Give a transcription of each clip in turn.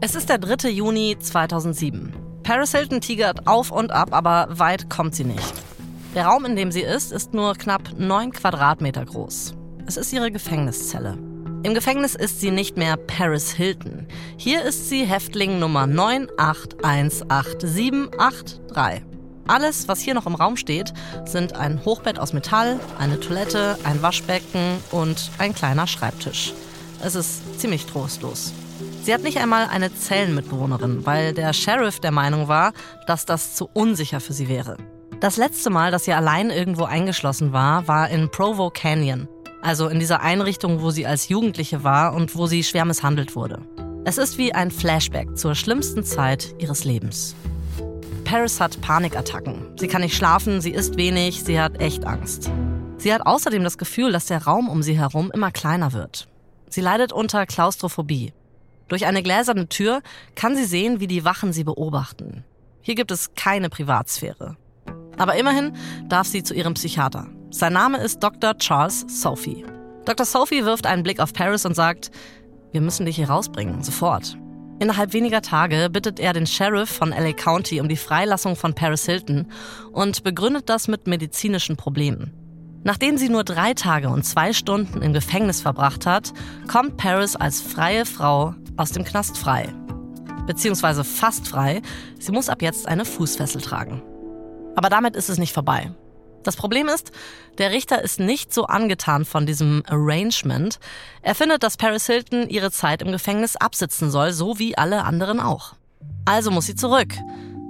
Es ist der 3. Juni 2007. Paris Hilton tigert auf und ab, aber weit kommt sie nicht. Der Raum, in dem sie ist, ist nur knapp 9 Quadratmeter groß. Es ist ihre Gefängniszelle. Im Gefängnis ist sie nicht mehr Paris Hilton. Hier ist sie Häftling Nummer 9818783. Alles, was hier noch im Raum steht, sind ein Hochbett aus Metall, eine Toilette, ein Waschbecken und ein kleiner Schreibtisch. Es ist ziemlich trostlos. Sie hat nicht einmal eine Zellenmitbewohnerin, weil der Sheriff der Meinung war, dass das zu unsicher für sie wäre. Das letzte Mal, dass sie allein irgendwo eingeschlossen war, war in Provo Canyon, also in dieser Einrichtung, wo sie als Jugendliche war und wo sie schwer misshandelt wurde. Es ist wie ein Flashback zur schlimmsten Zeit ihres Lebens. Paris hat Panikattacken. Sie kann nicht schlafen, sie isst wenig, sie hat echt Angst. Sie hat außerdem das Gefühl, dass der Raum um sie herum immer kleiner wird. Sie leidet unter Klaustrophobie. Durch eine gläserne Tür kann sie sehen, wie die Wachen sie beobachten. Hier gibt es keine Privatsphäre. Aber immerhin darf sie zu ihrem Psychiater. Sein Name ist Dr. Charles Sophie. Dr. Sophie wirft einen Blick auf Paris und sagt, wir müssen dich hier rausbringen, sofort. Innerhalb weniger Tage bittet er den Sheriff von LA County um die Freilassung von Paris Hilton und begründet das mit medizinischen Problemen. Nachdem sie nur drei Tage und zwei Stunden im Gefängnis verbracht hat, kommt Paris als freie Frau aus dem Knast frei. Beziehungsweise fast frei. Sie muss ab jetzt eine Fußfessel tragen. Aber damit ist es nicht vorbei. Das Problem ist, der Richter ist nicht so angetan von diesem Arrangement. Er findet, dass Paris Hilton ihre Zeit im Gefängnis absitzen soll, so wie alle anderen auch. Also muss sie zurück.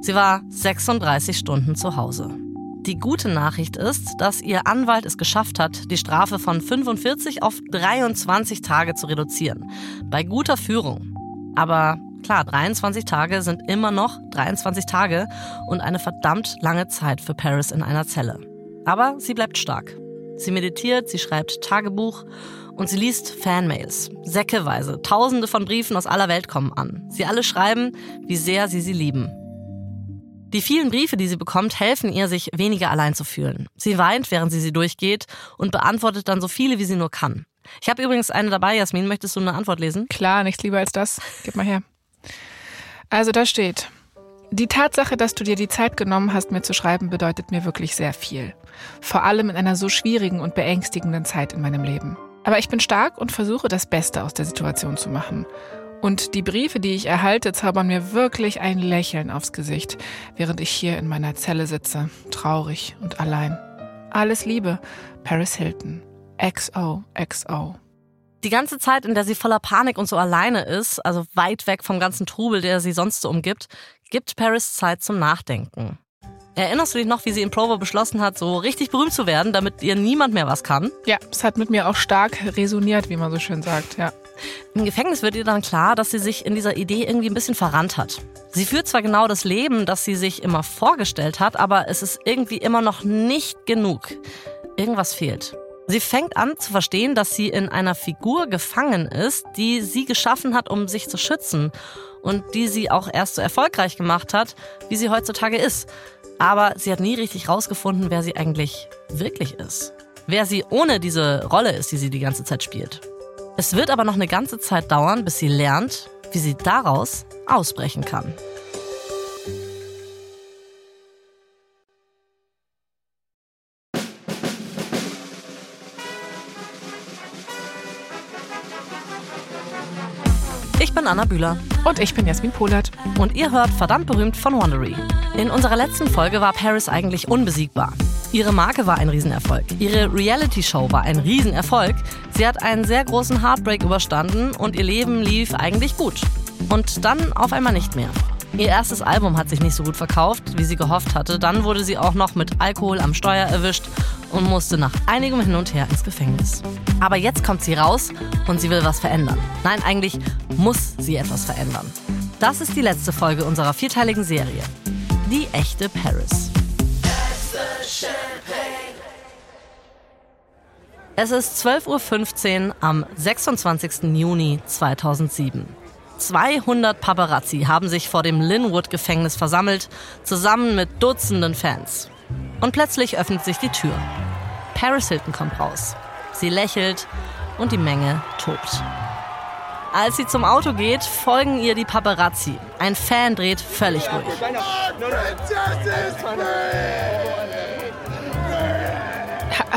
Sie war 36 Stunden zu Hause. Die gute Nachricht ist, dass ihr Anwalt es geschafft hat, die Strafe von 45 auf 23 Tage zu reduzieren. Bei guter Führung. Aber klar, 23 Tage sind immer noch 23 Tage und eine verdammt lange Zeit für Paris in einer Zelle. Aber sie bleibt stark. Sie meditiert, sie schreibt Tagebuch und sie liest Fanmails. Säckeweise. Tausende von Briefen aus aller Welt kommen an. Sie alle schreiben, wie sehr sie sie lieben. Die vielen Briefe, die sie bekommt, helfen ihr, sich weniger allein zu fühlen. Sie weint, während sie sie durchgeht und beantwortet dann so viele, wie sie nur kann. Ich habe übrigens eine dabei, Jasmin. Möchtest du eine Antwort lesen? Klar, nichts lieber als das. Gib mal her. Also da steht, die Tatsache, dass du dir die Zeit genommen hast, mir zu schreiben, bedeutet mir wirklich sehr viel. Vor allem in einer so schwierigen und beängstigenden Zeit in meinem Leben. Aber ich bin stark und versuche das Beste aus der Situation zu machen. Und die Briefe, die ich erhalte, zaubern mir wirklich ein Lächeln aufs Gesicht, während ich hier in meiner Zelle sitze, traurig und allein. Alles Liebe, Paris Hilton. XOXO. Die ganze Zeit, in der sie voller Panik und so alleine ist, also weit weg vom ganzen Trubel, der sie sonst so umgibt, gibt Paris Zeit zum Nachdenken. Erinnerst du dich noch, wie sie in Provo beschlossen hat, so richtig berühmt zu werden, damit ihr niemand mehr was kann? Ja, es hat mit mir auch stark resoniert, wie man so schön sagt, ja. Im Gefängnis wird ihr dann klar, dass sie sich in dieser Idee irgendwie ein bisschen verrannt hat. Sie führt zwar genau das Leben, das sie sich immer vorgestellt hat, aber es ist irgendwie immer noch nicht genug. Irgendwas fehlt. Sie fängt an zu verstehen, dass sie in einer Figur gefangen ist, die sie geschaffen hat, um sich zu schützen und die sie auch erst so erfolgreich gemacht hat, wie sie heutzutage ist. Aber sie hat nie richtig rausgefunden, wer sie eigentlich wirklich ist. Wer sie ohne diese Rolle ist, die sie die ganze Zeit spielt. Es wird aber noch eine ganze Zeit dauern, bis sie lernt, wie sie daraus ausbrechen kann. Ich bin Anna Bühler. Und ich bin Jasmin Polat. Und ihr hört verdammt berühmt von Wondery. In unserer letzten Folge war Paris eigentlich unbesiegbar. Ihre Marke war ein Riesenerfolg. Ihre Reality-Show war ein Riesenerfolg. Sie hat einen sehr großen Heartbreak überstanden und ihr Leben lief eigentlich gut. Und dann auf einmal nicht mehr. Ihr erstes Album hat sich nicht so gut verkauft, wie sie gehofft hatte. Dann wurde sie auch noch mit Alkohol am Steuer erwischt und musste nach einigem Hin und Her ins Gefängnis. Aber jetzt kommt sie raus und sie will was verändern. Nein, eigentlich muss sie etwas verändern. Das ist die letzte Folge unserer vierteiligen Serie. Die echte Paris. Es ist 12.15 Uhr am 26. Juni 2007. 200 Paparazzi haben sich vor dem Linwood-Gefängnis versammelt, zusammen mit Dutzenden Fans. Und plötzlich öffnet sich die Tür. Paris Hilton kommt raus. Sie lächelt und die Menge tobt. Als sie zum Auto geht, folgen ihr die Paparazzi. Ein Fan dreht völlig durch.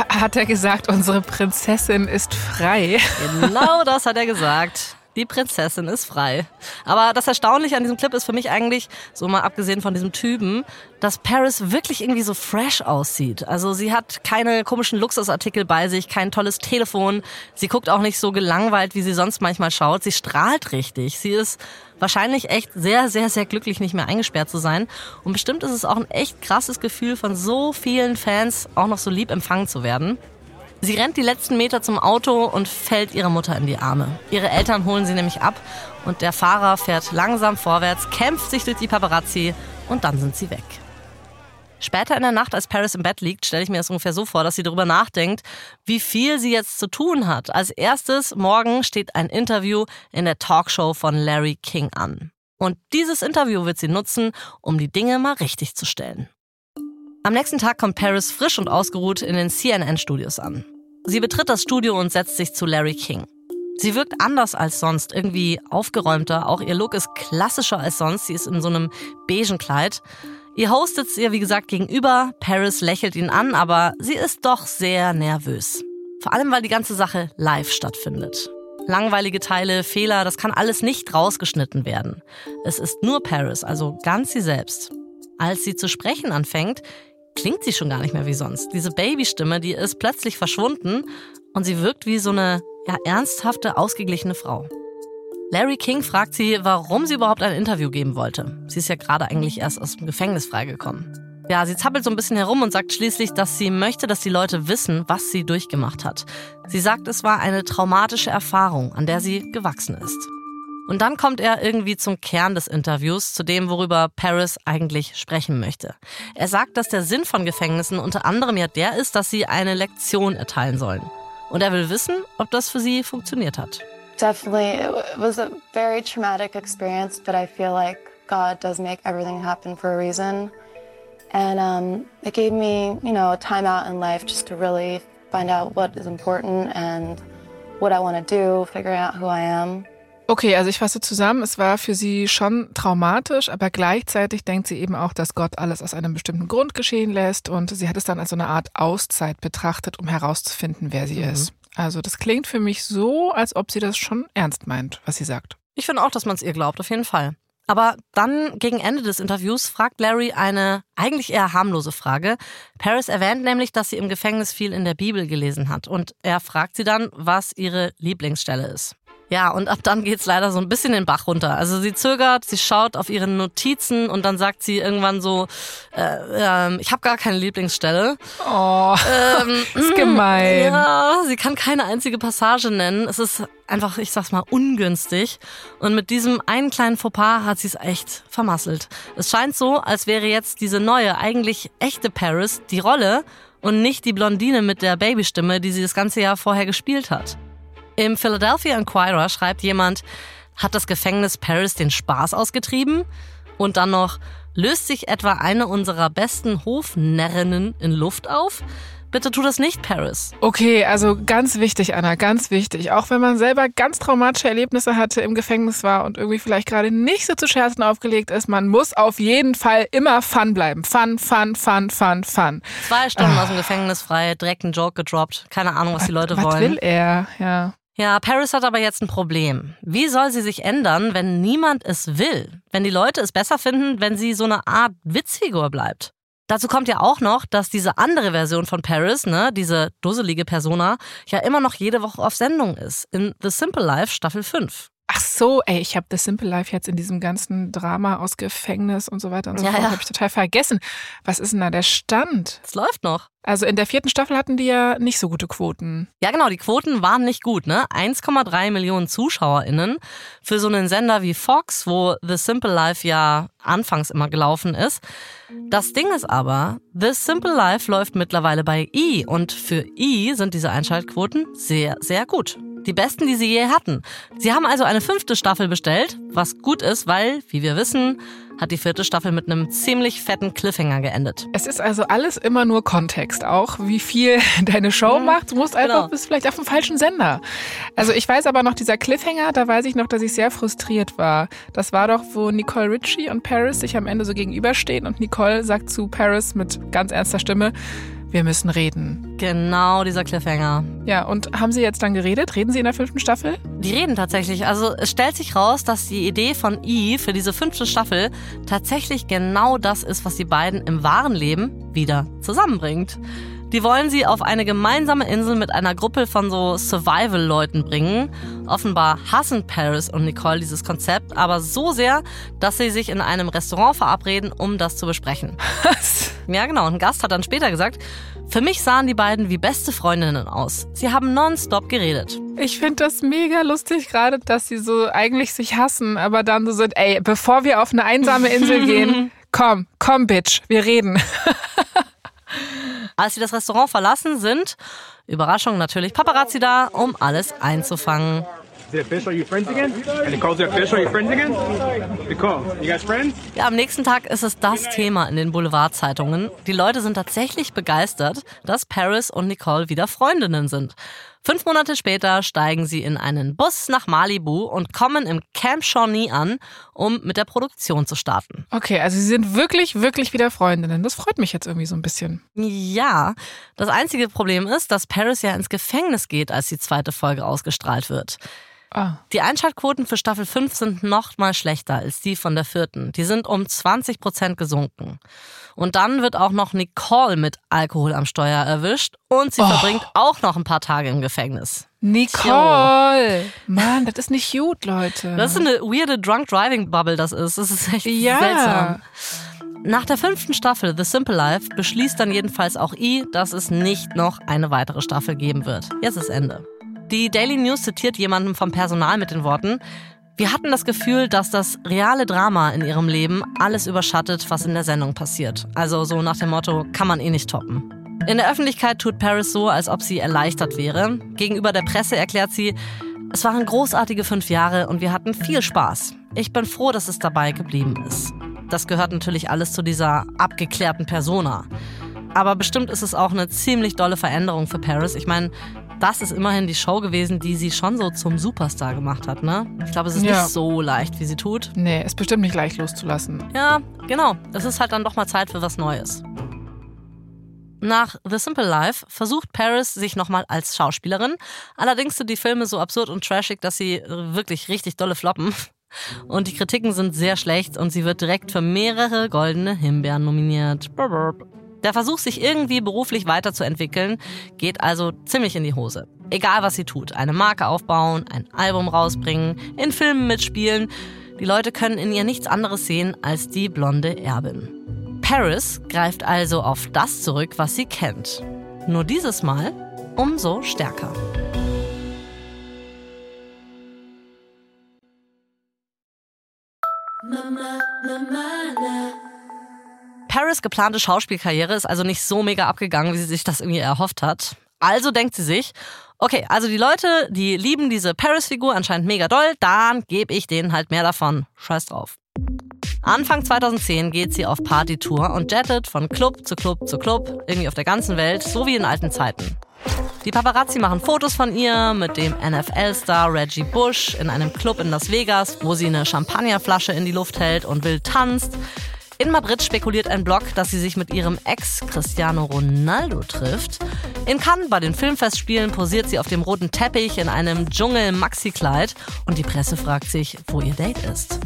Hat er gesagt, unsere Prinzessin ist frei? Genau das hat er gesagt. Die Prinzessin ist frei. Aber das Erstaunliche an diesem Clip ist für mich eigentlich, so mal abgesehen von diesem Typen, dass Paris wirklich irgendwie so fresh aussieht. Also sie hat keine komischen Luxusartikel bei sich, kein tolles Telefon. Sie guckt auch nicht so gelangweilt, wie sie sonst manchmal schaut. Sie strahlt richtig. Sie ist wahrscheinlich echt sehr, sehr, sehr glücklich, nicht mehr eingesperrt zu sein. Und bestimmt ist es auch ein echt krasses Gefühl, von so vielen Fans auch noch so lieb empfangen zu werden. Sie rennt die letzten Meter zum Auto und fällt ihrer Mutter in die Arme. Ihre Eltern holen sie nämlich ab und der Fahrer fährt langsam vorwärts, kämpft sich durch die Paparazzi und dann sind sie weg. Später in der Nacht, als Paris im Bett liegt, stelle ich mir das ungefähr so vor, dass sie darüber nachdenkt, wie viel sie jetzt zu tun hat. Als erstes morgen steht ein Interview in der Talkshow von Larry King an. Und dieses Interview wird sie nutzen, um die Dinge mal richtig zu stellen. Am nächsten Tag kommt Paris frisch und ausgeruht in den CNN-Studios an. Sie betritt das Studio und setzt sich zu Larry King. Sie wirkt anders als sonst, irgendwie aufgeräumter. Auch ihr Look ist klassischer als sonst. Sie ist in so einem beigen Kleid. Ihr Host sitzt ihr, wie gesagt, gegenüber. Paris lächelt ihn an, aber sie ist doch sehr nervös. Vor allem, weil die ganze Sache live stattfindet. Langweilige Teile, Fehler, das kann alles nicht rausgeschnitten werden. Es ist nur Paris, also ganz sie selbst. Als sie zu sprechen anfängt, klingt sie schon gar nicht mehr wie sonst. Diese Babystimme, die ist plötzlich verschwunden und sie wirkt wie so eine ja, ernsthafte, ausgeglichene Frau. Larry King fragt sie, warum sie überhaupt ein Interview geben wollte. Sie ist ja gerade eigentlich erst aus dem Gefängnis freigekommen. Ja, sie zappelt so ein bisschen herum und sagt schließlich, dass sie möchte, dass die Leute wissen, was sie durchgemacht hat. Sie sagt, es war eine traumatische Erfahrung, an der sie gewachsen ist. Und dann kommt er irgendwie zum Kern des Interviews, zu dem, worüber Paris eigentlich sprechen möchte. Er sagt, dass der Sinn von Gefängnissen unter anderem ja der ist, dass sie eine Lektion erteilen sollen. Und er will wissen, ob das für sie funktioniert hat. Definitely, it was a very traumatic experience, but I feel like God does make everything happen for a reason. And um, it gave me, you know, a time out in life just to really find out what is important and what I want to do, figuring out who I am. Okay, also ich fasse zusammen, es war für sie schon traumatisch, aber gleichzeitig denkt sie eben auch, dass Gott alles aus einem bestimmten Grund geschehen lässt und sie hat es dann als so eine Art Auszeit betrachtet, um herauszufinden, wer sie mhm. ist. Also das klingt für mich so, als ob sie das schon ernst meint, was sie sagt. Ich finde auch, dass man es ihr glaubt, auf jeden Fall. Aber dann gegen Ende des Interviews fragt Larry eine eigentlich eher harmlose Frage. Paris erwähnt nämlich, dass sie im Gefängnis viel in der Bibel gelesen hat. Und er fragt sie dann, was ihre Lieblingsstelle ist. Ja, und ab dann geht's leider so ein bisschen den Bach runter. Also sie zögert, sie schaut auf ihre Notizen und dann sagt sie irgendwann so, äh, ähm, ich habe gar keine Lieblingsstelle. Oh, ähm, ist gemein. Ja, sie kann keine einzige Passage nennen. Es ist einfach, ich sag's mal, ungünstig. Und mit diesem einen kleinen Fauxpas hat sie es echt vermasselt. Es scheint so, als wäre jetzt diese neue, eigentlich echte Paris die Rolle und nicht die Blondine mit der Babystimme, die sie das ganze Jahr vorher gespielt hat. Im Philadelphia Inquirer schreibt jemand, hat das Gefängnis Paris den Spaß ausgetrieben? Und dann noch, löst sich etwa eine unserer besten Hofnärrinnen in Luft auf? Bitte tu das nicht, Paris. Okay, also ganz wichtig, Anna, ganz wichtig. Auch wenn man selber ganz traumatische Erlebnisse hatte, im Gefängnis war und irgendwie vielleicht gerade nicht so zu Scherzen aufgelegt ist, man muss auf jeden Fall immer Fun bleiben. Fun, Fun, Fun, Fun, Fun. Zwei Stunden ah. aus dem Gefängnis frei, direkt einen Joke gedroppt. Keine Ahnung, was, was die Leute was wollen. Was will er? Ja. Ja, Paris hat aber jetzt ein Problem. Wie soll sie sich ändern, wenn niemand es will? Wenn die Leute es besser finden, wenn sie so eine Art Witzfigur bleibt? Dazu kommt ja auch noch, dass diese andere Version von Paris, ne, diese dusselige Persona, ja immer noch jede Woche auf Sendung ist. In The Simple Life Staffel 5. Ach so, ey, ich habe The Simple Life jetzt in diesem ganzen Drama aus Gefängnis und so weiter und so ja, fort, ja. habe ich total vergessen. Was ist denn da der Stand? Es läuft noch. Also in der vierten Staffel hatten die ja nicht so gute Quoten. Ja, genau, die Quoten waren nicht gut, ne? 1,3 Millionen ZuschauerInnen für so einen Sender wie Fox, wo The Simple Life ja anfangs immer gelaufen ist. Das Ding ist aber, The Simple Life läuft mittlerweile bei E und für E sind diese Einschaltquoten sehr, sehr gut. Die besten, die sie je hatten. Sie haben also eine fünfte Staffel bestellt, was gut ist, weil, wie wir wissen, hat die vierte Staffel mit einem ziemlich fetten Cliffhanger geendet. Es ist also alles immer nur Kontext, auch wie viel deine Show Mhm, macht. Du musst einfach, genau. bist vielleicht auf dem falschen Sender. Also ich weiß aber noch, dieser Cliffhanger, da weiß ich noch, dass ich sehr frustriert war. Das war doch, wo Nicole Richie und Paris sich am Ende so gegenüberstehen und Nicole sagt zu Paris mit ganz ernster Stimme, wir müssen reden. Genau dieser Cliffhanger. Ja, und haben sie jetzt dann geredet? Reden sie in der fünften Staffel? Die reden tatsächlich. Also es stellt sich raus, dass die Idee von E für diese fünfte Staffel tatsächlich genau das ist, was die beiden im wahren Leben wieder zusammenbringt. Die wollen sie auf eine gemeinsame Insel mit einer Gruppe von so Survival-Leuten bringen. Offenbar hassen Paris und Nicole dieses Konzept, aber so sehr, dass sie sich in einem Restaurant verabreden, um das zu besprechen. Was? Ja, genau. Ein Gast hat dann später gesagt, für mich sahen die beiden wie beste Freundinnen aus. Sie haben nonstop geredet. Ich finde das mega lustig gerade, dass sie so eigentlich sich hassen, aber dann so sind, ey, bevor wir auf eine einsame Insel gehen, komm, komm, Bitch, wir reden. Als sie das Restaurant verlassen, sind, Überraschung natürlich, Paparazzi da, um alles einzufangen. Ja, am nächsten Tag ist es das Thema in den Boulevardzeitungen. Die Leute sind tatsächlich begeistert, dass Paris und Nicole wieder Freundinnen sind. Fünf Monate später steigen sie in einen Bus nach Malibu und kommen im Camp Shawnee an, um mit der Produktion zu starten. Okay, also sie sind wirklich, wirklich wieder Freundinnen. Das freut mich jetzt irgendwie so ein bisschen. Ja, das einzige Problem ist, dass Paris ja ins Gefängnis geht, als die zweite Folge ausgestrahlt wird. Ah. Die Einschaltquoten für Staffel 5 sind noch mal schlechter als die von der vierten. Die sind um 20 Prozent gesunken. Und dann wird auch noch Nicole mit Alkohol am Steuer erwischt und sie Oh. verbringt auch noch ein paar Tage im Gefängnis. Nicole! Mann, das ist nicht gut, Leute. Das ist eine weirde Drunk Driving Bubble, das ist. Das ist echt Ja. seltsam. Nach der fünften Staffel The Simple Life beschließt dann jedenfalls auch I, dass es nicht noch eine weitere Staffel geben wird. Jetzt ist Ende. Die Daily News zitiert jemanden vom Personal mit den Worten, wir hatten das Gefühl, dass das reale Drama in ihrem Leben alles überschattet, was in der Sendung passiert. Also so nach dem Motto, kann man eh nicht toppen. In der Öffentlichkeit tut Paris so, als ob sie erleichtert wäre. Gegenüber der Presse erklärt sie, es waren großartige fünf Jahre und wir hatten viel Spaß. Ich bin froh, dass es dabei geblieben ist. Das gehört natürlich alles zu dieser abgeklärten Persona. Aber bestimmt ist es auch eine ziemlich dolle Veränderung für Paris. Ich meine, das ist immerhin die Show gewesen, die sie schon so zum Superstar gemacht hat, ne? Ich glaube, es ist Ja. nicht so leicht, wie sie tut. nee, ist bestimmt nicht leicht loszulassen. Ja, genau. Es ist halt dann doch mal Zeit für was Neues. Nach The Simple Life versucht Paris sich nochmal als Schauspielerin. Allerdings sind die Filme so absurd und trashig, dass sie wirklich richtig dolle floppen. Und die Kritiken sind sehr schlecht und sie wird direkt für mehrere goldene Himbeeren nominiert. Brr, brr. Der Versuch, sich irgendwie beruflich weiterzuentwickeln, geht also ziemlich in die Hose. Egal was sie tut, eine Marke aufbauen, ein Album rausbringen, in Filmen mitspielen, die Leute können in ihr nichts anderes sehen als die blonde Erbin. Paris greift also auf das zurück, was sie kennt. Nur dieses Mal umso stärker. Paris geplante Schauspielkarriere ist also nicht so mega abgegangen, wie sie sich das irgendwie erhofft hat. Also denkt sie sich, okay, also die Leute, die lieben diese Paris-Figur anscheinend mega doll, dann gebe ich denen halt mehr davon. Scheiß drauf. Anfang 2010 geht sie auf Partytour und jettet von Club zu Club zu Club, irgendwie auf der ganzen Welt, so wie in alten Zeiten. Die Paparazzi machen Fotos von ihr mit dem NFL-Star Reggie Bush in einem Club in Las Vegas, wo sie eine Champagnerflasche in die Luft hält und wild tanzt. In Madrid spekuliert ein Blog, dass sie sich mit ihrem Ex Cristiano Ronaldo trifft. In Cannes bei den Filmfestspielen posiert sie auf dem roten Teppich in einem Dschungel-Maxi-Kleid und die Presse fragt sich, wo ihr Date ist.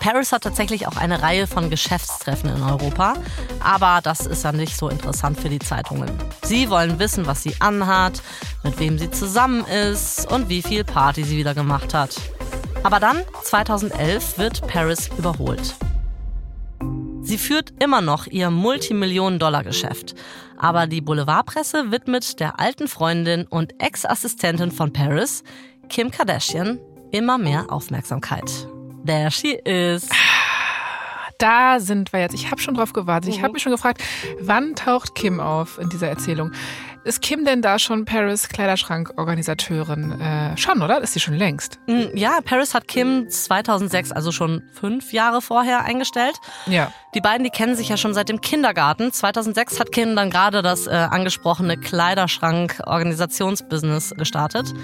Paris hat tatsächlich auch eine Reihe von Geschäftstreffen in Europa, aber das ist dann nicht so interessant für die Zeitungen. Sie wollen wissen, was sie anhat, mit wem sie zusammen ist und wie viel Party sie wieder gemacht hat. Aber dann, 2011, wird Paris überholt. Sie führt immer noch ihr Multimillionen-Dollar-Geschäft. Aber die Boulevardpresse widmet der alten Freundin und Ex-Assistentin von Paris, Kim Kardashian, immer mehr Aufmerksamkeit. There she is. Da sind wir jetzt. Ich habe schon drauf gewartet. Ich habe mich schon gefragt, wann taucht Kim auf in dieser Erzählung? Ist Kim denn da schon Paris Kleiderschrank-Organisateurin? Äh, schon, oder? Ist sie schon längst? Mm, Ja, Paris hat Kim 2006, also schon fünf Jahre vorher, eingestellt. Ja. Die beiden, die kennen sich ja schon seit dem Kindergarten. 2006 hat Kim dann gerade das äh, angesprochene Kleiderschrank-Organisationsbusiness gestartet.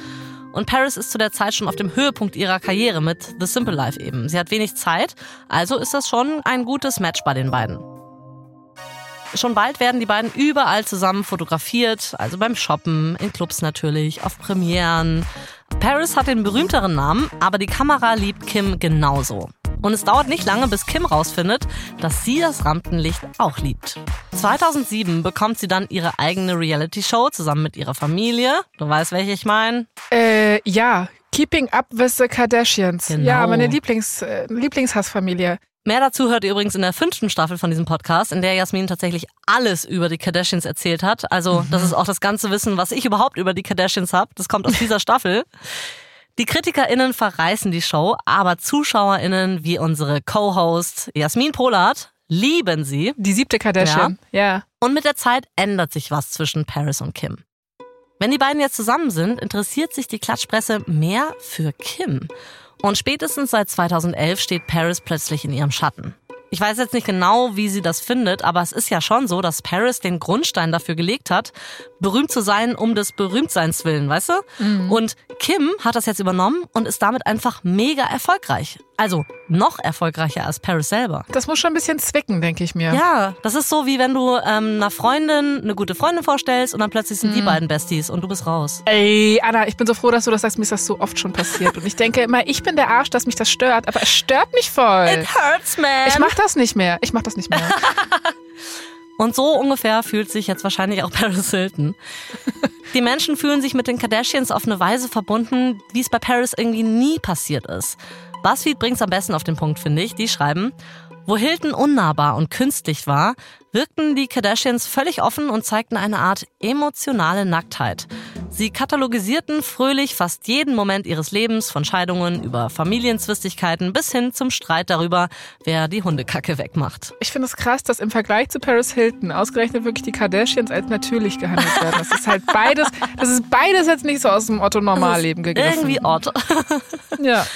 Und Paris ist zu der Zeit schon auf dem Höhepunkt ihrer Karriere mit The Simple Life eben. Sie hat wenig Zeit, also ist das schon ein gutes Match bei den beiden. Schon bald werden die beiden überall zusammen fotografiert, also beim Shoppen, in Clubs natürlich, auf Premieren. Paris hat den berühmteren Namen, aber die Kamera liebt Kim genauso. Und es dauert nicht lange, bis Kim rausfindet, dass sie das Rampenlicht auch liebt. 2007 bekommt sie dann ihre eigene Reality-Show zusammen mit ihrer Familie. Du weißt, welche ich meine? Äh, ja. Keeping Up with the Kardashians. Genau. Ja, meine Lieblings, äh, Lieblingshassfamilie. Mehr dazu hört ihr übrigens in der fünften Staffel von diesem Podcast, in der Jasmin tatsächlich alles über die Kardashians erzählt hat. Also das ist auch das ganze Wissen, was ich überhaupt über die Kardashians habe. Das kommt aus dieser Staffel. Die KritikerInnen verreißen die Show, aber ZuschauerInnen wie unsere Co-Host Jasmin Polat lieben sie. Die siebte Kardashian. Ja. Und mit der Zeit ändert sich was zwischen Paris und Kim. Wenn die beiden jetzt zusammen sind, interessiert sich die Klatschpresse mehr für Kim. Und spätestens seit 2011 steht Paris plötzlich in ihrem Schatten. Ich weiß jetzt nicht genau, wie sie das findet, aber es ist ja schon so, dass Paris den Grundstein dafür gelegt hat, berühmt zu sein um des Berühmtseins willen, weißt du? Und Kim hat das jetzt übernommen und ist damit einfach mega erfolgreich. Also noch erfolgreicher als Paris selber. Das muss schon ein bisschen zwicken, denke ich mir. Ja, das ist so, wie wenn du ähm, einer Freundin eine gute Freundin vorstellst und dann plötzlich sind die beiden Besties und du bist raus. Ey, Anna, ich bin so froh, dass du das sagst. Mir ist das so oft schon passiert. Und ich denke immer, ich bin der Arsch, dass mich das stört. Aber es stört mich voll. hurts, man. Ich mach das nicht mehr. Ich mach das nicht mehr. Und so ungefähr fühlt sich jetzt wahrscheinlich auch Paris Hilton. Die Menschen fühlen sich mit den Kardashians auf eine Weise verbunden, wie es bei Paris irgendwie nie passiert ist. BuzzFeed bringt's am besten auf den Punkt, finde ich. Die schreiben, wo Hilton unnahbar und künstlich war, wirkten die Kardashians völlig offen und zeigten eine Art emotionale Nacktheit. Sie katalogisierten fröhlich fast jeden Moment ihres Lebens, von Scheidungen über Familienzwistigkeiten bis hin zum Streit darüber, wer die Hundekacke wegmacht. Ich finde es krass, dass im Vergleich zu Paris Hilton ausgerechnet wirklich die Kardashians als natürlich gehandelt werden. Das ist halt beides, das ist beides jetzt nicht so aus dem Otto Normalleben gegriffen. Irgendwie odd. Ja.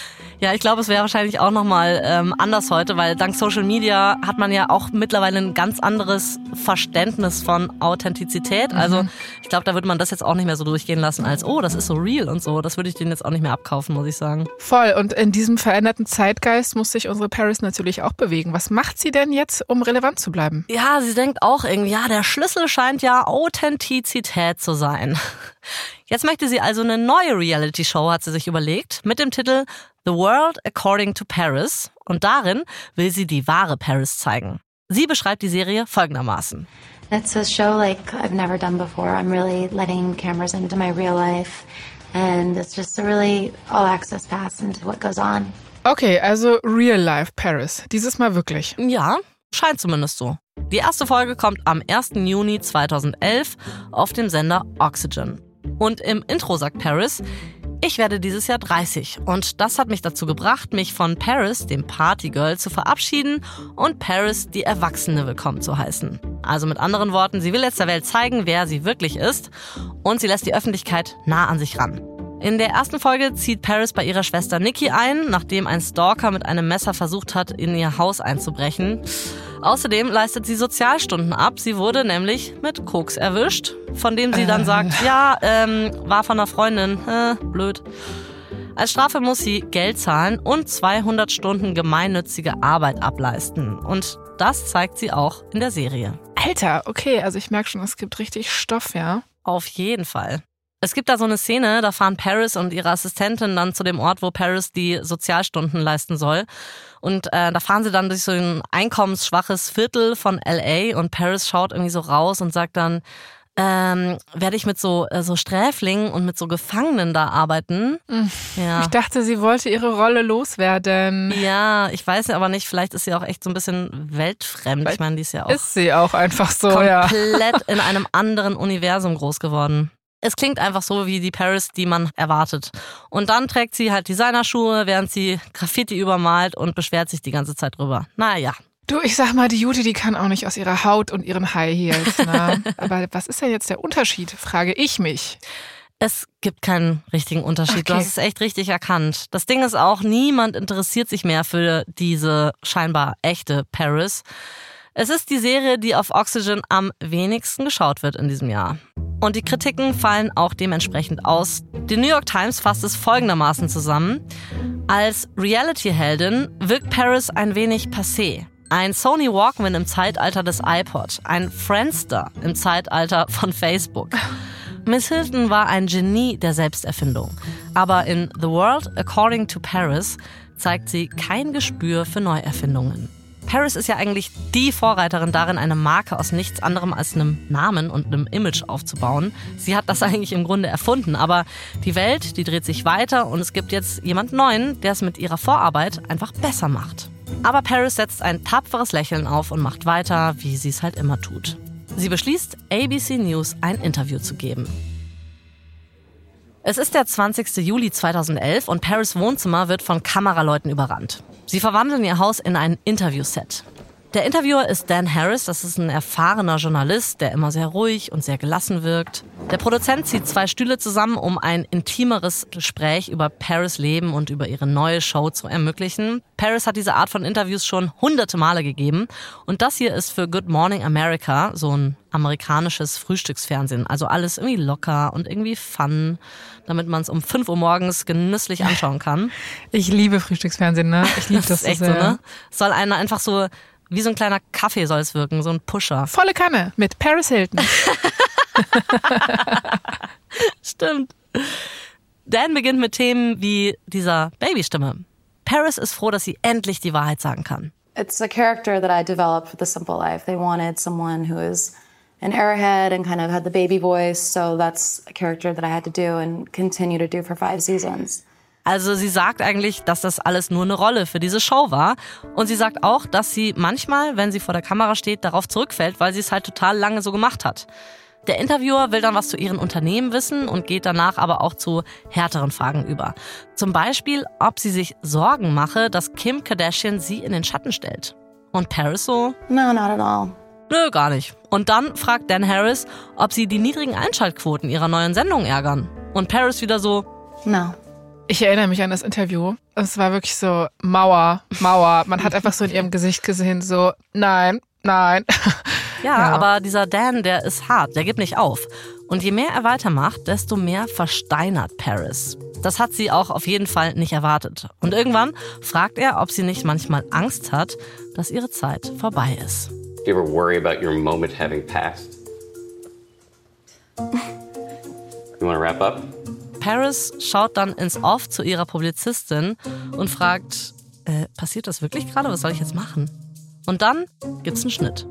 Ja, ich glaube, es wäre wahrscheinlich auch nochmal ähm, anders heute, weil dank Social Media hat man ja auch mittlerweile ein ganz anderes Verständnis von Authentizität. Also ich glaube, da würde man das jetzt auch nicht mehr so durchgehen lassen als, oh, das ist so real und so. Das würde ich denen jetzt auch nicht mehr abkaufen, muss ich sagen. Voll. Und in diesem veränderten Zeitgeist muss sich unsere Paris natürlich auch bewegen. Was macht sie denn jetzt, um relevant zu bleiben? Ja, sie denkt auch irgendwie, ja, der Schlüssel scheint ja Authentizität zu sein. Jetzt möchte sie also eine neue Reality-Show, hat sie sich überlegt, mit dem Titel The World According to Paris. Und darin will sie die wahre Paris zeigen. Sie beschreibt die Serie folgendermaßen. It's a show like I've never done before. I'm really letting cameras into my real life, and it's just a really all access pass into what goes on. Okay, also Real Life Paris. Dieses Mal wirklich. Ja, scheint zumindest so. Die erste Folge kommt am 1. Juni 2011 auf dem Sender Oxygen. Und im Intro sagt Paris, ich werde dieses Jahr 30 und das hat mich dazu gebracht, mich von Paris, dem Partygirl, zu verabschieden und Paris, die Erwachsene, willkommen zu heißen. Also mit anderen Worten, sie will jetzt der Welt zeigen, wer sie wirklich ist und sie lässt die Öffentlichkeit nah an sich ran. In der ersten Folge zieht Paris bei ihrer Schwester Nikki ein, nachdem ein Stalker mit einem Messer versucht hat, in ihr Haus einzubrechen. Außerdem leistet sie Sozialstunden ab. Sie wurde nämlich mit Koks erwischt, von dem sie dann sagt, ja, ähm, war von einer Freundin. Äh, blöd. Als Strafe muss sie Geld zahlen und 200 Stunden gemeinnützige Arbeit ableisten. Und das zeigt sie auch in der Serie. Alter, okay, also ich merke schon, es gibt richtig Stoff, ja. Auf jeden Fall. Es gibt da so eine Szene, da fahren Paris und ihre Assistentin dann zu dem Ort, wo Paris die Sozialstunden leisten soll. Und äh, da fahren sie dann durch so ein einkommensschwaches Viertel von LA und Paris schaut irgendwie so raus und sagt dann, ähm, werde ich mit so, äh, so Sträflingen und mit so Gefangenen da arbeiten? Ja. Ich dachte, sie wollte ihre Rolle loswerden. Ja, ich weiß ja aber nicht, vielleicht ist sie auch echt so ein bisschen weltfremd. Ich meine, die ist ja auch Ist sie auch einfach so, ja. komplett in einem anderen Universum groß geworden. Es klingt einfach so wie die Paris, die man erwartet. Und dann trägt sie halt Designerschuhe, während sie Graffiti übermalt und beschwert sich die ganze Zeit drüber. Naja. Du, ich sag mal, die Judy, die kann auch nicht aus ihrer Haut und ihren High Heels. Ne? Aber was ist denn jetzt der Unterschied, frage ich mich. Es gibt keinen richtigen Unterschied. Du Okay. hast es echt richtig erkannt. Das Ding ist auch, niemand interessiert sich mehr für diese scheinbar echte Paris. Es ist die Serie, die auf Oxygen am wenigsten geschaut wird in diesem Jahr. Und die Kritiken fallen auch dementsprechend aus. Die New York Times fasst es folgendermaßen zusammen. Als Reality-Heldin wirkt Paris ein wenig passé. Ein Sony Walkman im Zeitalter des iPod, ein Friendster im Zeitalter von Facebook. Miss Hilton war ein Genie der Selbsterfindung. Aber in The World According to Paris zeigt sie kein Gespür für Neuerfindungen. Paris ist ja eigentlich die Vorreiterin darin, eine Marke aus nichts anderem als einem Namen und einem Image aufzubauen. Sie hat das eigentlich im Grunde erfunden, aber die Welt, die dreht sich weiter und es gibt jetzt jemand Neuen, der es mit ihrer Vorarbeit einfach besser macht. Aber Paris setzt ein tapferes Lächeln auf und macht weiter, wie sie es halt immer tut. Sie beschließt, ABC News ein Interview zu geben. Es ist der 20. Juli 2011 und Paris Wohnzimmer wird von Kameraleuten überrannt. Sie verwandeln ihr Haus in ein Interviewset. Der Interviewer ist Dan Harris, das ist ein erfahrener Journalist, der immer sehr ruhig und sehr gelassen wirkt. Der Produzent zieht zwei Stühle zusammen, um ein intimeres Gespräch über Paris Leben und über ihre neue Show zu ermöglichen. Paris hat diese Art von Interviews schon hunderte Male gegeben und das hier ist für Good Morning America so ein amerikanisches Frühstücksfernsehen. Also alles irgendwie locker und irgendwie fun, damit man es um 5 Uhr morgens genüsslich anschauen kann. Ich liebe Frühstücksfernsehen, ne? Ich liebe Das das, ist echt so ne? Soll einer einfach so, wie so ein kleiner Kaffee soll es wirken, so ein Pusher. Volle Kanne mit Paris Hilton. Stimmt. Dan beginnt mit Themen wie dieser Babystimme. Paris ist froh, dass sie endlich die Wahrheit sagen kann. It's a character that I developed for The Simple Life. They wanted someone who is an airhead and kind of had the baby voice, so that's a character that I had to do and continue to do for five seasons. Also sie sagt eigentlich, dass das alles nur eine Rolle für diese Show war. Und sie sagt auch, dass sie manchmal, wenn sie vor der Kamera steht, darauf zurückfällt, weil sie es halt total lange so gemacht hat. Der Interviewer will dann was zu ihren Unternehmen wissen und geht danach aber auch zu härteren Fragen über. Zum Beispiel, ob sie sich Sorgen mache, dass Kim Kardashian sie in den Schatten stellt. Und Paris so, No, not at all. nö, gar nicht. Und dann fragt Dan Harris, ob sie die niedrigen Einschaltquoten ihrer neuen Sendung ärgern. Und Paris wieder so, No. Ich erinnere mich an das Interview. Es war wirklich so Mauer, Mauer. Man hat einfach so in ihrem Gesicht gesehen, so nein, nein. Ja, Ja. aber dieser Dan, der ist hart, der gibt nicht auf. Und je mehr er weitermacht, desto mehr versteinert Paris. Das hat sie auch auf jeden Fall nicht erwartet. Und irgendwann fragt er, ob sie nicht manchmal Angst hat, dass ihre Zeit vorbei ist. Do you ever worry about your moment having passed? You want to wrap up? Paris schaut dann ins Off zu ihrer Publizistin und fragt, äh, passiert das wirklich gerade? Was soll ich jetzt machen? Und dann gibt's einen Schnitt.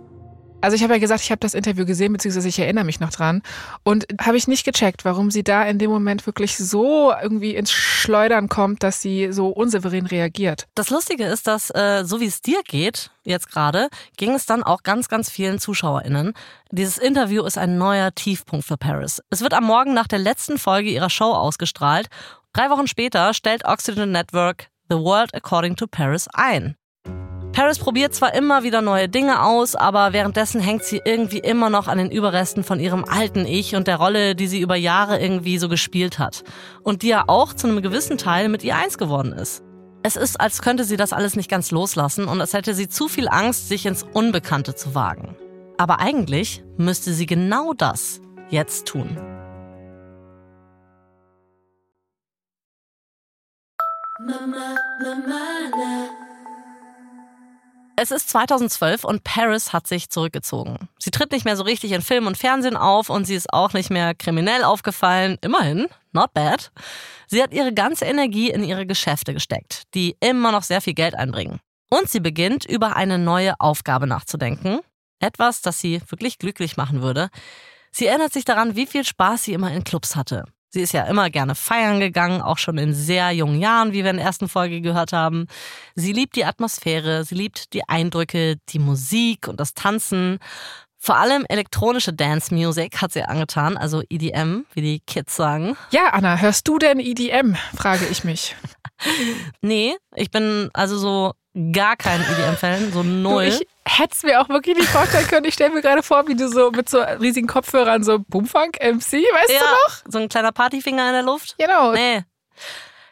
Also ich habe ja gesagt, ich habe das Interview gesehen, beziehungsweise ich erinnere mich noch dran. Und habe ich nicht gecheckt, warum sie da in dem Moment wirklich so irgendwie ins Schleudern kommt, dass sie so unsouverän reagiert. Das Lustige ist, dass äh, so wie es dir geht, jetzt gerade, ging es dann auch ganz, ganz vielen ZuschauerInnen. Dieses Interview ist ein neuer Tiefpunkt für Paris. Es wird am Morgen nach der letzten Folge ihrer Show ausgestrahlt. Drei Wochen später stellt Oxygen Network The World According to Paris ein. Paris probiert zwar immer wieder neue Dinge aus, aber währenddessen hängt sie irgendwie immer noch an den Überresten von ihrem alten Ich und der Rolle, die sie über Jahre irgendwie so gespielt hat. Und die ja auch zu einem gewissen Teil mit ihr eins geworden ist. Es ist, als könnte sie das alles nicht ganz loslassen und als hätte sie zu viel Angst, sich ins Unbekannte zu wagen. Aber eigentlich müsste sie genau das jetzt tun. Es ist 2012 und Paris hat sich zurückgezogen. Sie tritt nicht mehr so richtig in Film und Fernsehen auf und sie ist auch nicht mehr kriminell aufgefallen. Immerhin, not bad. Sie hat ihre ganze Energie in ihre Geschäfte gesteckt, die immer noch sehr viel Geld einbringen. Und sie beginnt über eine neue Aufgabe nachzudenken. Etwas, das sie wirklich glücklich machen würde. Sie erinnert sich daran, wie viel Spaß sie immer in Clubs hatte. Sie ist ja immer gerne feiern gegangen, auch schon in sehr jungen Jahren, wie wir in der ersten Folge gehört haben. Sie liebt die Atmosphäre, sie liebt die Eindrücke, die Musik und das Tanzen. Vor allem elektronische Dance Music hat sie angetan, also EDM, wie die Kids sagen. Ja, Anna, hörst du denn EDM? frage ich mich. Nee, ich bin also so gar keinen EDM-Fan, so null. Ich hätte es mir auch wirklich nicht vorstellen können. Ich stelle mir gerade vor, wie du so mit so riesigen Kopfhörern so Boomfunk MC, weißt ja, du noch? so ein kleiner Partyfinger in der Luft. Genau. Nee.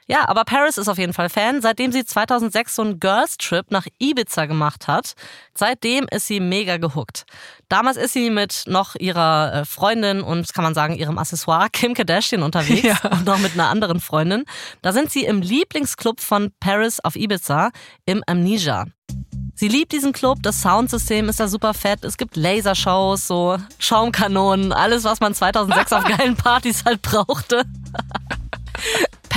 Ja, aber Paris ist auf jeden Fall Fan, seitdem sie 2006 so einen Girls-Trip nach Ibiza gemacht hat. Seitdem ist sie mega gehuckt. Damals ist sie mit noch ihrer äh, Freundin und, kann man sagen, ihrem Accessoire Kim Kardashian unterwegs Ja. und noch mit einer anderen Freundin. Da sind sie im Lieblingsclub von Paris auf Ibiza, im Amnesia. Sie liebt diesen Club, das Soundsystem ist da super fett, es gibt Lasershows, so Schaumkanonen, alles, was man 2006 auf geilen Partys halt brauchte.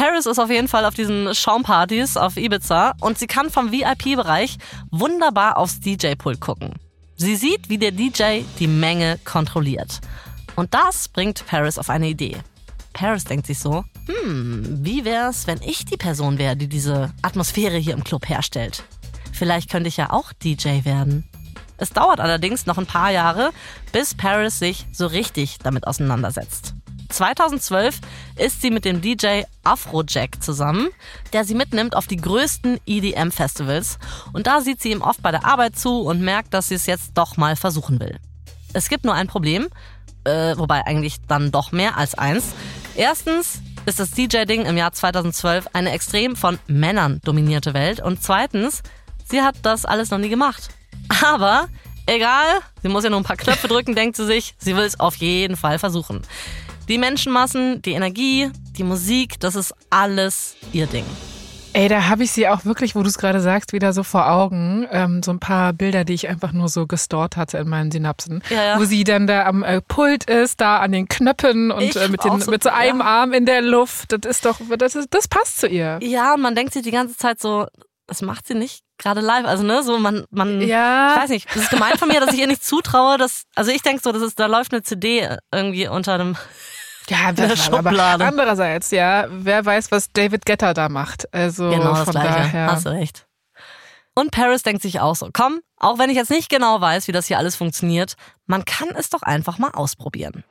Paris ist auf jeden Fall auf diesen Schaumpartys auf Ibiza und sie kann vom VIP-Bereich wunderbar aufs DJ-Pult gucken. Sie sieht, wie der DJ die Menge kontrolliert. Und das bringt Paris auf eine Idee. Paris denkt sich so, hm, wie wär's, wenn ich die Person wäre, die diese Atmosphäre hier im Club herstellt? Vielleicht könnte ich ja auch DJ werden. Es dauert allerdings noch ein paar Jahre, bis Paris sich so richtig damit auseinandersetzt. 2012 ist sie mit dem DJ Afrojack zusammen, der sie mitnimmt auf die größten EDM-Festivals. Und da sieht sie ihm oft bei der Arbeit zu und merkt, dass sie es jetzt doch mal versuchen will. Es gibt nur ein Problem, äh, wobei eigentlich dann doch mehr als eins. Erstens ist das DJ-Ding im Jahr 2012 eine extrem von Männern dominierte Welt. Und zweitens, sie hat das alles noch nie gemacht. Aber egal, sie muss ja nur ein paar Knöpfe drücken, denkt sie sich, sie will es auf jeden Fall versuchen. Die Menschenmassen, die Energie, die Musik, das ist alles ihr Ding. Ey, da habe ich sie auch wirklich, wo du es gerade sagst, wieder so vor Augen. Ähm, so ein paar Bilder, die ich einfach nur so gestort hatte in meinen Synapsen. Ja, ja. Wo sie dann da am äh, Pult ist, da an den Knöpfen und äh, mit, den, so, mit so einem ja. Arm in der Luft. Das ist doch, das, ist, das passt zu ihr. Ja, und man denkt sich die ganze Zeit so, das macht sie nicht gerade live. Also, ne, so man, man, Ja. ich weiß nicht, das ist gemein von mir, dass ich ihr nicht zutraue, dass, also ich denke so, das ist, da läuft eine CD irgendwie unter einem, Ja, der das aber Schublade. andererseits, ja, wer weiß, was David Getter da macht. Also genau das von Gleiche. daher. Hast du recht. Und Paris denkt sich auch so, komm, auch wenn ich jetzt nicht genau weiß, wie das hier alles funktioniert, man kann es doch einfach mal ausprobieren.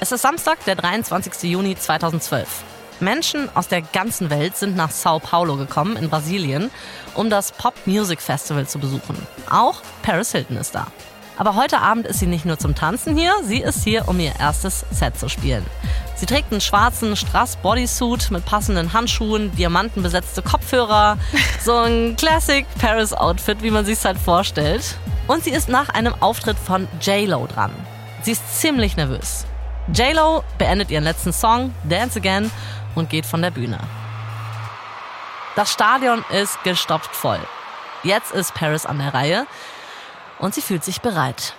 Es ist Samstag, der 23. Juni 2012. Menschen aus der ganzen Welt sind nach Sao Paulo gekommen, in Brasilien, um das Pop Music Festival zu besuchen. Auch Paris Hilton ist da. Aber heute Abend ist sie nicht nur zum Tanzen hier, sie ist hier, um ihr erstes Set zu spielen. Sie trägt einen schwarzen Strass-Bodysuit mit passenden Handschuhen, diamantenbesetzte Kopfhörer, so ein Classic Paris-Outfit, wie man sich halt vorstellt. Und sie ist nach einem Auftritt von J-Lo dran. Sie ist ziemlich nervös. J-Lo beendet ihren letzten Song, Dance Again, und geht von der Bühne. Das Stadion ist gestopft voll. Jetzt ist Paris an der Reihe und sie fühlt sich bereit.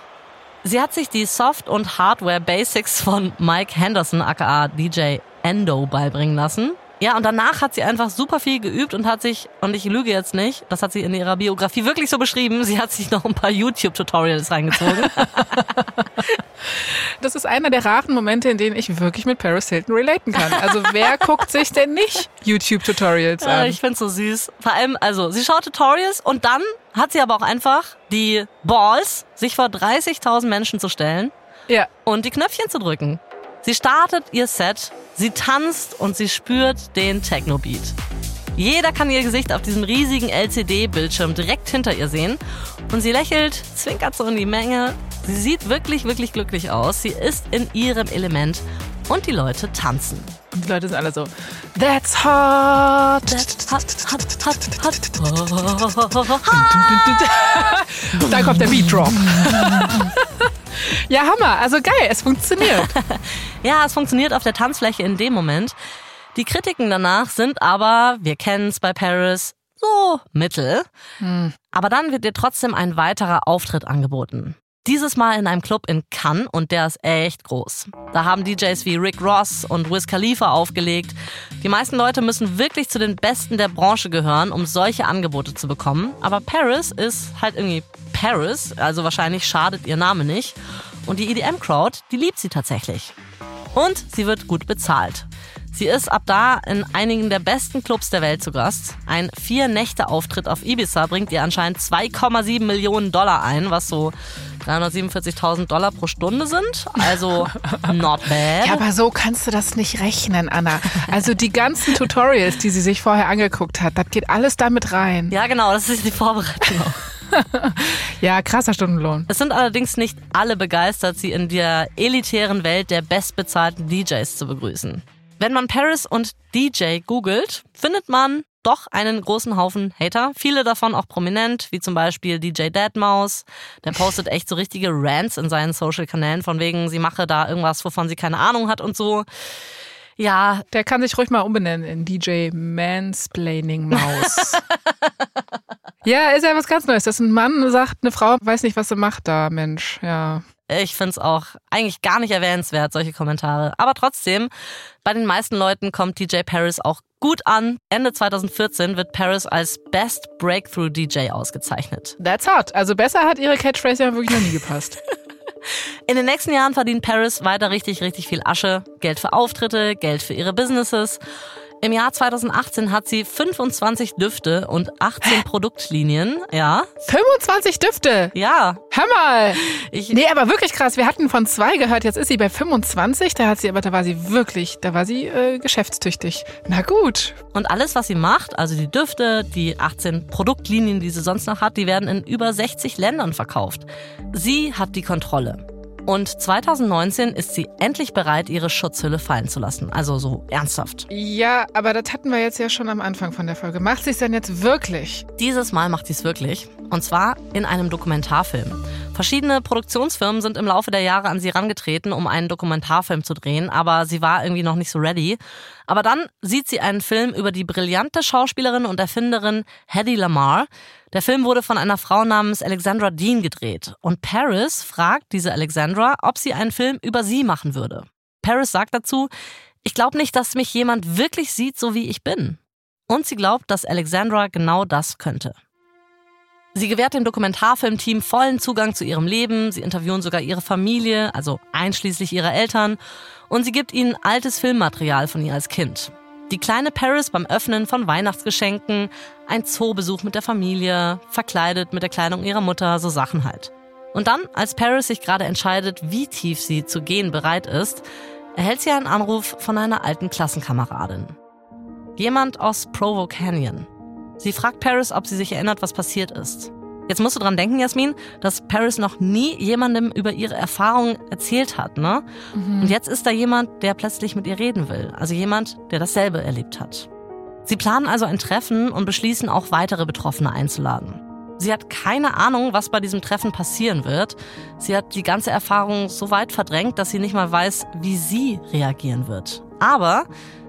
Sie hat sich die Soft- und Hardware-Basics von Mike Henderson, aka DJ Endo, beibringen lassen. Ja, und danach hat sie einfach super viel geübt und hat sich, und ich lüge jetzt nicht, das hat sie in ihrer Biografie wirklich so beschrieben, sie hat sich noch ein paar YouTube-Tutorials reingezogen. Das ist einer der raren Momente, in denen ich wirklich mit Paris Hilton relaten kann. Also wer guckt sich denn nicht YouTube-Tutorials an? ich find's so süß. Vor allem, also, sie schaut Tutorials und dann hat sie aber auch einfach die Balls, sich vor 30.000 Menschen zu stellen Ja. und die Knöpfchen zu drücken. Sie startet ihr Set, sie tanzt und sie spürt den Techno-Beat. Jeder kann ihr Gesicht auf diesem riesigen LCD-Bildschirm direkt hinter ihr sehen. Und sie lächelt, zwinkert so in die Menge. Sie sieht wirklich, wirklich glücklich aus. Sie ist in ihrem Element. Und die Leute tanzen. Und die Leute sind alle so, that's hot. Dann kommt der Beat Drop. ja, Hammer. Also geil, es funktioniert. Ja, es funktioniert auf der Tanzfläche in dem Moment. Die Kritiken danach sind aber, wir kennen es bei Paris, so mittel. Aber dann wird ihr trotzdem ein weiterer Auftritt angeboten. Dieses Mal in einem Club in Cannes und der ist echt groß. Da haben DJs wie Rick Ross und Wiz Khalifa aufgelegt. Die meisten Leute müssen wirklich zu den Besten der Branche gehören, um solche Angebote zu bekommen. Aber Paris ist halt irgendwie Paris, also wahrscheinlich schadet ihr Name nicht. Und die EDM-Crowd, die liebt sie tatsächlich. Und sie wird gut bezahlt. Sie ist ab da in einigen der besten Clubs der Welt zu Gast. Ein Vier-Nächte-Auftritt auf Ibiza bringt ihr anscheinend 2,7 Millionen Dollar ein, was so 347.000 Dollar pro Stunde sind. Also not bad. Ja, aber so kannst du das nicht rechnen, Anna. Also die ganzen Tutorials, die sie sich vorher angeguckt hat, das geht alles damit rein. Ja, genau, das ist die Vorbereitung. ja, krasser Stundenlohn. Es sind allerdings nicht alle begeistert, sie in der elitären Welt der bestbezahlten DJs zu begrüßen. Wenn man Paris und DJ googelt, findet man doch einen großen Haufen Hater. Viele davon auch prominent, wie zum Beispiel DJ Deadmaus. Der postet echt so richtige Rants in seinen Social-Kanälen, von wegen, sie mache da irgendwas, wovon sie keine Ahnung hat und so. Ja. Der kann sich ruhig mal umbenennen in DJ Mansplaining Maus. ja, ist ja was ganz Neues. Dass ein Mann sagt, eine Frau weiß nicht, was sie macht da, Mensch. Ja. Ich finde es auch eigentlich gar nicht erwähnenswert, solche Kommentare. Aber trotzdem, bei den meisten Leuten kommt DJ Paris auch gut an. Ende 2014 wird Paris als Best Breakthrough DJ ausgezeichnet. That's hot. Also besser hat ihre Catchphrase ja wirklich noch nie gepasst. In den nächsten Jahren verdient Paris weiter richtig, richtig viel Asche. Geld für Auftritte, Geld für ihre Businesses. Im Jahr 2018 hat sie 25 Düfte und 18 Produktlinien. Ja. 25 Düfte? Ja. Hör mal. Ich nee, aber wirklich krass. Wir hatten von zwei gehört. Jetzt ist sie bei 25. Da hat sie, aber da war sie wirklich, da war sie äh, geschäftstüchtig. Na gut. Und alles, was sie macht, also die Düfte, die 18 Produktlinien, die sie sonst noch hat, die werden in über 60 Ländern verkauft. Sie hat die Kontrolle. Und 2019 ist sie endlich bereit, ihre Schutzhülle fallen zu lassen. Also so ernsthaft. Ja, aber das hatten wir jetzt ja schon am Anfang von der Folge. Macht sie es denn jetzt wirklich? Dieses Mal macht sie es wirklich. Und zwar in einem Dokumentarfilm. Verschiedene Produktionsfirmen sind im Laufe der Jahre an sie herangetreten, um einen Dokumentarfilm zu drehen, aber sie war irgendwie noch nicht so ready. Aber dann sieht sie einen Film über die brillante Schauspielerin und Erfinderin Hedy Lamar. Der Film wurde von einer Frau namens Alexandra Dean gedreht und Paris fragt diese Alexandra, ob sie einen Film über sie machen würde. Paris sagt dazu, ich glaube nicht, dass mich jemand wirklich sieht, so wie ich bin. Und sie glaubt, dass Alexandra genau das könnte. Sie gewährt dem Dokumentarfilmteam vollen Zugang zu ihrem Leben, sie interviewen sogar ihre Familie, also einschließlich ihrer Eltern, und sie gibt ihnen altes Filmmaterial von ihr als Kind. Die kleine Paris beim Öffnen von Weihnachtsgeschenken, ein Zoobesuch mit der Familie, verkleidet mit der Kleidung ihrer Mutter, so Sachen halt. Und dann, als Paris sich gerade entscheidet, wie tief sie zu gehen bereit ist, erhält sie einen Anruf von einer alten Klassenkameradin. Jemand aus Provo Canyon. Sie fragt Paris, ob sie sich erinnert, was passiert ist. Jetzt musst du dran denken, Jasmin, dass Paris noch nie jemandem über ihre Erfahrungen erzählt hat, ne? Mhm. Und jetzt ist da jemand, der plötzlich mit ihr reden will. Also jemand, der dasselbe erlebt hat. Sie planen also ein Treffen und beschließen auch weitere Betroffene einzuladen. Sie hat keine Ahnung, was bei diesem Treffen passieren wird. Sie hat die ganze Erfahrung so weit verdrängt, dass sie nicht mal weiß, wie sie reagieren wird. Aber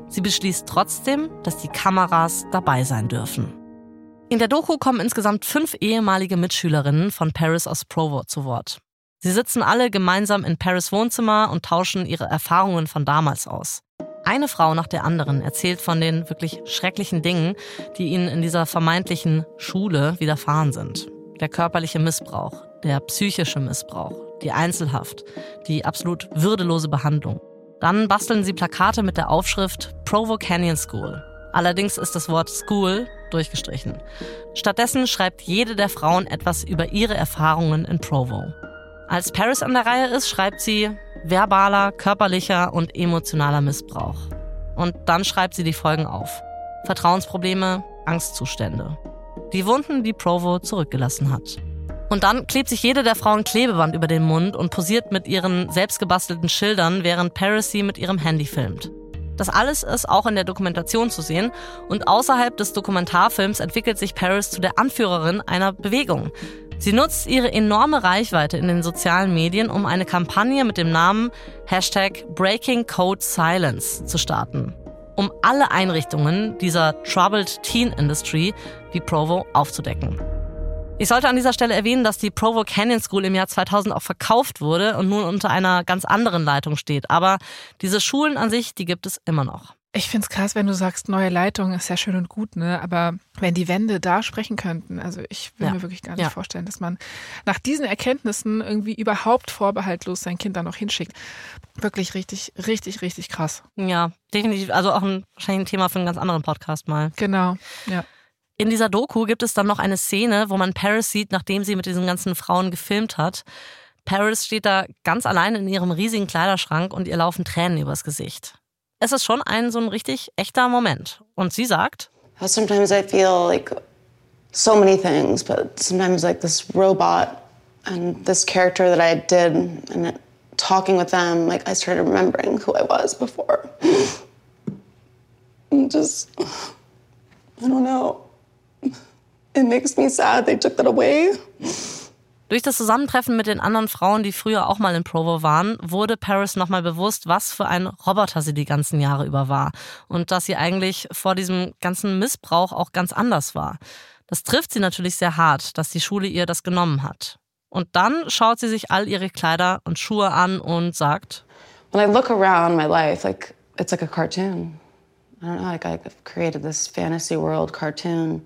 sie beschließt trotzdem, dass die Kameras dabei sein dürfen. In der Doku kommen insgesamt fünf ehemalige Mitschülerinnen von Paris aus Provo zu Wort. Sie sitzen alle gemeinsam in Paris Wohnzimmer und tauschen ihre Erfahrungen von damals aus. Eine Frau nach der anderen erzählt von den wirklich schrecklichen Dingen, die ihnen in dieser vermeintlichen Schule widerfahren sind. Der körperliche Missbrauch, der psychische Missbrauch, die Einzelhaft, die absolut würdelose Behandlung. Dann basteln sie Plakate mit der Aufschrift Provo Canyon School. Allerdings ist das Wort School durchgestrichen. Stattdessen schreibt jede der Frauen etwas über ihre Erfahrungen in Provo. Als Paris an der Reihe ist, schreibt sie verbaler, körperlicher und emotionaler Missbrauch. Und dann schreibt sie die Folgen auf. Vertrauensprobleme, Angstzustände. Die Wunden, die Provo zurückgelassen hat. Und dann klebt sich jede der Frauen Klebeband über den Mund und posiert mit ihren selbstgebastelten Schildern, während Paris sie mit ihrem Handy filmt. Das alles ist auch in der Dokumentation zu sehen und außerhalb des Dokumentarfilms entwickelt sich Paris zu der Anführerin einer Bewegung. Sie nutzt ihre enorme Reichweite in den sozialen Medien, um eine Kampagne mit dem Namen Hashtag Breaking Code Silence zu starten, um alle Einrichtungen dieser Troubled Teen Industry wie Provo aufzudecken. Ich sollte an dieser Stelle erwähnen, dass die Provo Canyon School im Jahr 2000 auch verkauft wurde und nun unter einer ganz anderen Leitung steht. Aber diese Schulen an sich, die gibt es immer noch. Ich finde es krass, wenn du sagst, neue Leitung ist ja schön und gut, ne? Aber wenn die Wände da sprechen könnten, also ich will ja. mir wirklich gar nicht ja. vorstellen, dass man nach diesen Erkenntnissen irgendwie überhaupt vorbehaltlos sein Kind da noch hinschickt. Wirklich richtig, richtig, richtig krass. Ja, definitiv. Also auch ein, wahrscheinlich ein Thema für einen ganz anderen Podcast mal. Genau, ja. In dieser Doku gibt es dann noch eine Szene, wo man Paris sieht, nachdem sie mit diesen ganzen Frauen gefilmt hat. Paris steht da ganz allein in ihrem riesigen Kleiderschrank und ihr laufen Tränen übers Gesicht. Es ist schon ein so ein richtig echter Moment. Und sie sagt, Sometimes I feel like so many things, but sometimes like this robot and this character that I did and talking with them, like I started remembering who I was before. And just, I don't know. It makes me sad they took that away. Durch das Zusammentreffen mit den anderen Frauen, die früher auch mal in Provo waren, wurde Paris nochmal bewusst, was für ein Roboter sie die ganzen Jahre über war. Und dass sie eigentlich vor diesem ganzen Missbrauch auch ganz anders war. Das trifft sie natürlich sehr hart, dass die Schule ihr das genommen hat. Und dann schaut sie sich all ihre Kleider und Schuhe an und sagt, When I look around my life, like it's like a cartoon. I don't know, like I've created this fantasy world cartoon.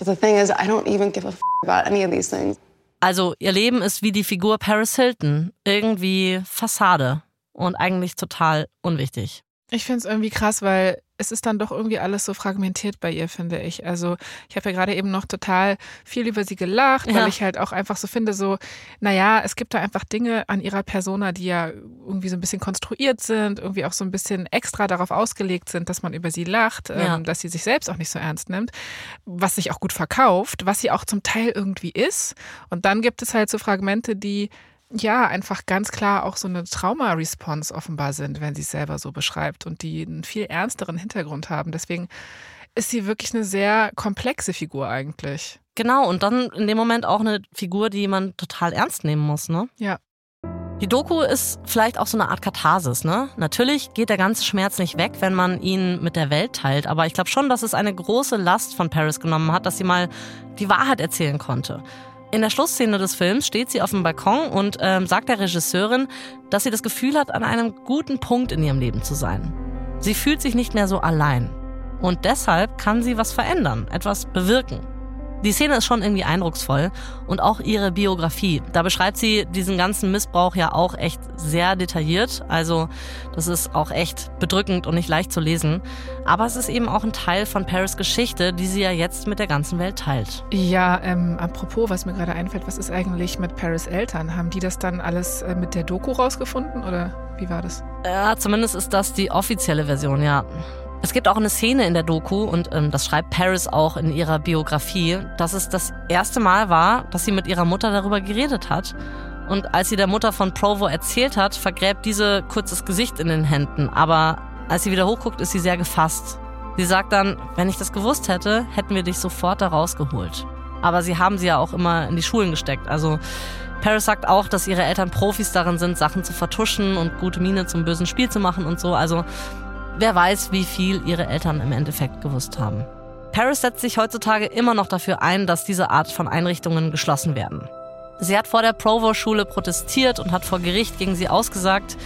But the thing is, I don't even give a f about any of these things. Also ihr Leben ist wie die Figur Paris Hilton. Irgendwie Fassade und eigentlich total unwichtig. Ich finde es irgendwie krass, weil es ist dann doch irgendwie alles so fragmentiert bei ihr, finde ich. Also ich habe ja gerade eben noch total viel über sie gelacht, weil Ja. ich halt auch einfach so finde, so, naja, es gibt da einfach Dinge an ihrer Persona, die ja irgendwie so ein bisschen konstruiert sind, irgendwie auch so ein bisschen extra darauf ausgelegt sind, dass man über sie lacht, Ja. ähm, dass sie sich selbst auch nicht so ernst nimmt, was sich auch gut verkauft, was sie auch zum Teil irgendwie ist. Und dann gibt es halt so Fragmente, die ja, einfach ganz klar auch so eine Trauma-Response offenbar sind, wenn sie es selber so beschreibt und die einen viel ernsteren Hintergrund haben. Deswegen ist sie wirklich eine sehr komplexe Figur eigentlich. Genau, und dann in dem Moment auch eine Figur, die man total ernst nehmen muss, ne? Ja. Die Doku ist vielleicht auch so eine Art Katharsis, ne? Natürlich geht der ganze Schmerz nicht weg, wenn man ihn mit der Welt teilt, aber ich glaube schon, dass es eine große Last von Paris genommen hat, dass sie mal die Wahrheit erzählen konnte. In der Schlussszene des Films steht sie auf dem Balkon und ähm, sagt der Regisseurin, dass sie das Gefühl hat, an einem guten Punkt in ihrem Leben zu sein. Sie fühlt sich nicht mehr so allein. Und deshalb kann sie was verändern, etwas bewirken. Die Szene ist schon irgendwie eindrucksvoll und auch ihre Biografie. Da beschreibt sie diesen ganzen Missbrauch ja auch echt sehr detailliert. Also das ist auch echt bedrückend und nicht leicht zu lesen. Aber es ist eben auch ein Teil von Paris Geschichte, die sie ja jetzt mit der ganzen Welt teilt. Ja, ähm, apropos, was mir gerade einfällt, was ist eigentlich mit Paris Eltern? Haben die das dann alles äh, mit der Doku rausgefunden oder wie war das? Ja, zumindest ist das die offizielle Version, ja. Es gibt auch eine Szene in der Doku und ähm, das schreibt Paris auch in ihrer Biografie, dass es das erste Mal war, dass sie mit ihrer Mutter darüber geredet hat. Und als sie der Mutter von Provo erzählt hat, vergräbt diese kurz das Gesicht in den Händen. Aber als sie wieder hochguckt, ist sie sehr gefasst. Sie sagt dann, wenn ich das gewusst hätte, hätten wir dich sofort da rausgeholt. Aber sie haben sie ja auch immer in die Schulen gesteckt. Also Paris sagt auch, dass ihre Eltern Profis darin sind, Sachen zu vertuschen und gute Miene zum bösen Spiel zu machen und so. Also wer weiß, wie viel ihre Eltern im Endeffekt gewusst haben. Paris setzt sich heutzutage immer noch dafür ein, dass diese Art von Einrichtungen geschlossen werden. Sie hat vor der Provo-Schule protestiert und hat vor Gericht gegen sie ausgesagt.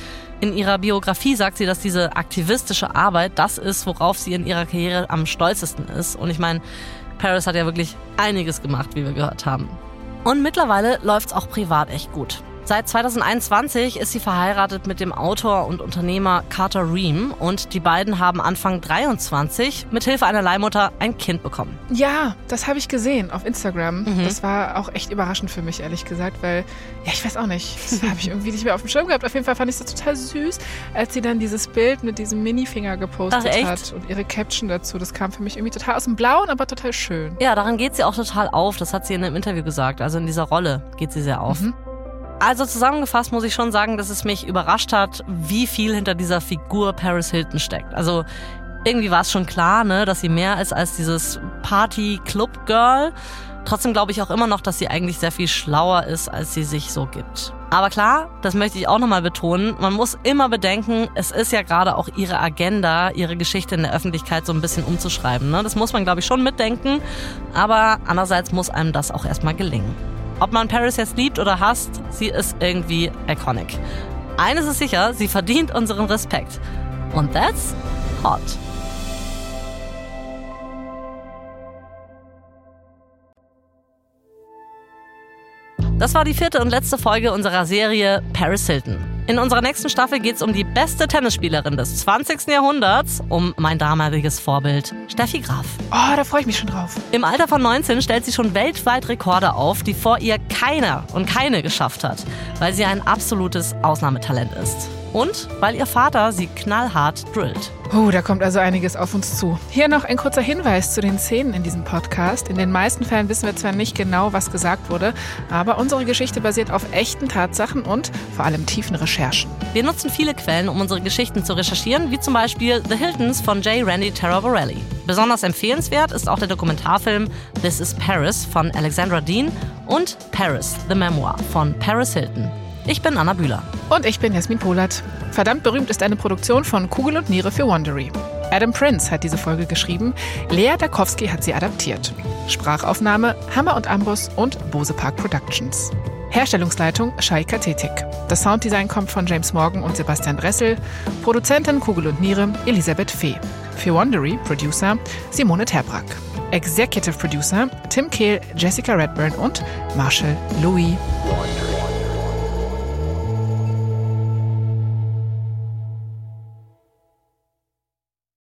In ihrer Biografie sagt sie, dass diese aktivistische Arbeit das ist, worauf sie in ihrer Karriere am stolzesten ist. Und ich meine, Paris hat ja wirklich einiges gemacht, wie wir gehört haben. Und mittlerweile läuft's auch privat echt gut. Seit 2021 ist sie verheiratet mit dem Autor und Unternehmer Carter Ream und die beiden haben Anfang 23 mithilfe einer Leihmutter ein Kind bekommen. Ja, das habe ich gesehen auf Instagram. Das war auch echt überraschend für mich, ehrlich gesagt, weil, ja, ich weiß auch nicht, das habe ich irgendwie nicht mehr auf dem Schirm gehabt. Auf jeden Fall fand ich es total süß, als sie dann dieses Bild mit diesem Minifinger gepostet Ach, echt? hat und ihre Caption dazu. Das kam für mich irgendwie total aus dem Blauen, aber total schön. Ja, daran geht sie auch total auf. Das hat sie in einem Interview gesagt. Also in dieser Rolle geht sie sehr auf. Also zusammengefasst muss ich schon sagen, dass es mich überrascht hat, wie viel hinter dieser Figur Paris Hilton steckt. Also irgendwie war es schon klar, ne, dass sie mehr ist als dieses Party-Club-Girl. Trotzdem glaube ich auch immer noch, dass sie eigentlich sehr viel schlauer ist, als sie sich so gibt. Aber klar, das möchte ich auch nochmal betonen, man muss immer bedenken, es ist ja gerade auch ihre Agenda, ihre Geschichte in der Öffentlichkeit so ein bisschen umzuschreiben. Ne? Das muss man, glaube ich, schon mitdenken. Aber andererseits muss einem das auch erstmal gelingen. Ob man Paris jetzt liebt oder hasst, sie ist irgendwie iconic. Eines ist sicher, sie verdient unseren Respekt. Und that's hot. Das war die vierte und letzte Folge unserer Serie Paris Hilton. In unserer nächsten Staffel geht es um die beste Tennisspielerin des 20. Jahrhunderts, um mein damaliges Vorbild Steffi Graf. Oh, da freue ich mich schon drauf. Im Alter von 19 stellt sie schon weltweit Rekorde auf, die vor ihr keiner und keine geschafft hat, weil sie ein absolutes Ausnahmetalent ist. Und weil ihr Vater sie knallhart drillt. Oh, da kommt also einiges auf uns zu. Hier noch ein kurzer Hinweis zu den Szenen in diesem Podcast. In den meisten Fällen wissen wir zwar nicht genau, was gesagt wurde, aber unsere Geschichte basiert auf echten Tatsachen und vor allem tiefen Recherchen. Wir nutzen viele Quellen, um unsere Geschichten zu recherchieren, wie zum Beispiel The Hiltons von J. Randy Taraborelli. Besonders empfehlenswert ist auch der Dokumentarfilm This is Paris von Alexandra Dean und Paris, The Memoir von Paris Hilton. Ich bin Anna Bühler. Und ich bin Jasmin Polat. Verdammt berühmt ist eine Produktion von Kugel und Niere für Wondery. Adam Prince hat diese Folge geschrieben, Lea Dakowski hat sie adaptiert. Sprachaufnahme Hammer und Amboss und Bose Park Productions. Herstellungsleitung Shaika Tetik. Das Sounddesign kommt von James Morgan und Sebastian Dressel. Produzentin Kugel und Niere Elisabeth Fee. Für Wondery Producer Simone Terbrack. Executive Producer Tim Kehl, Jessica Redburn und Marshall Louis.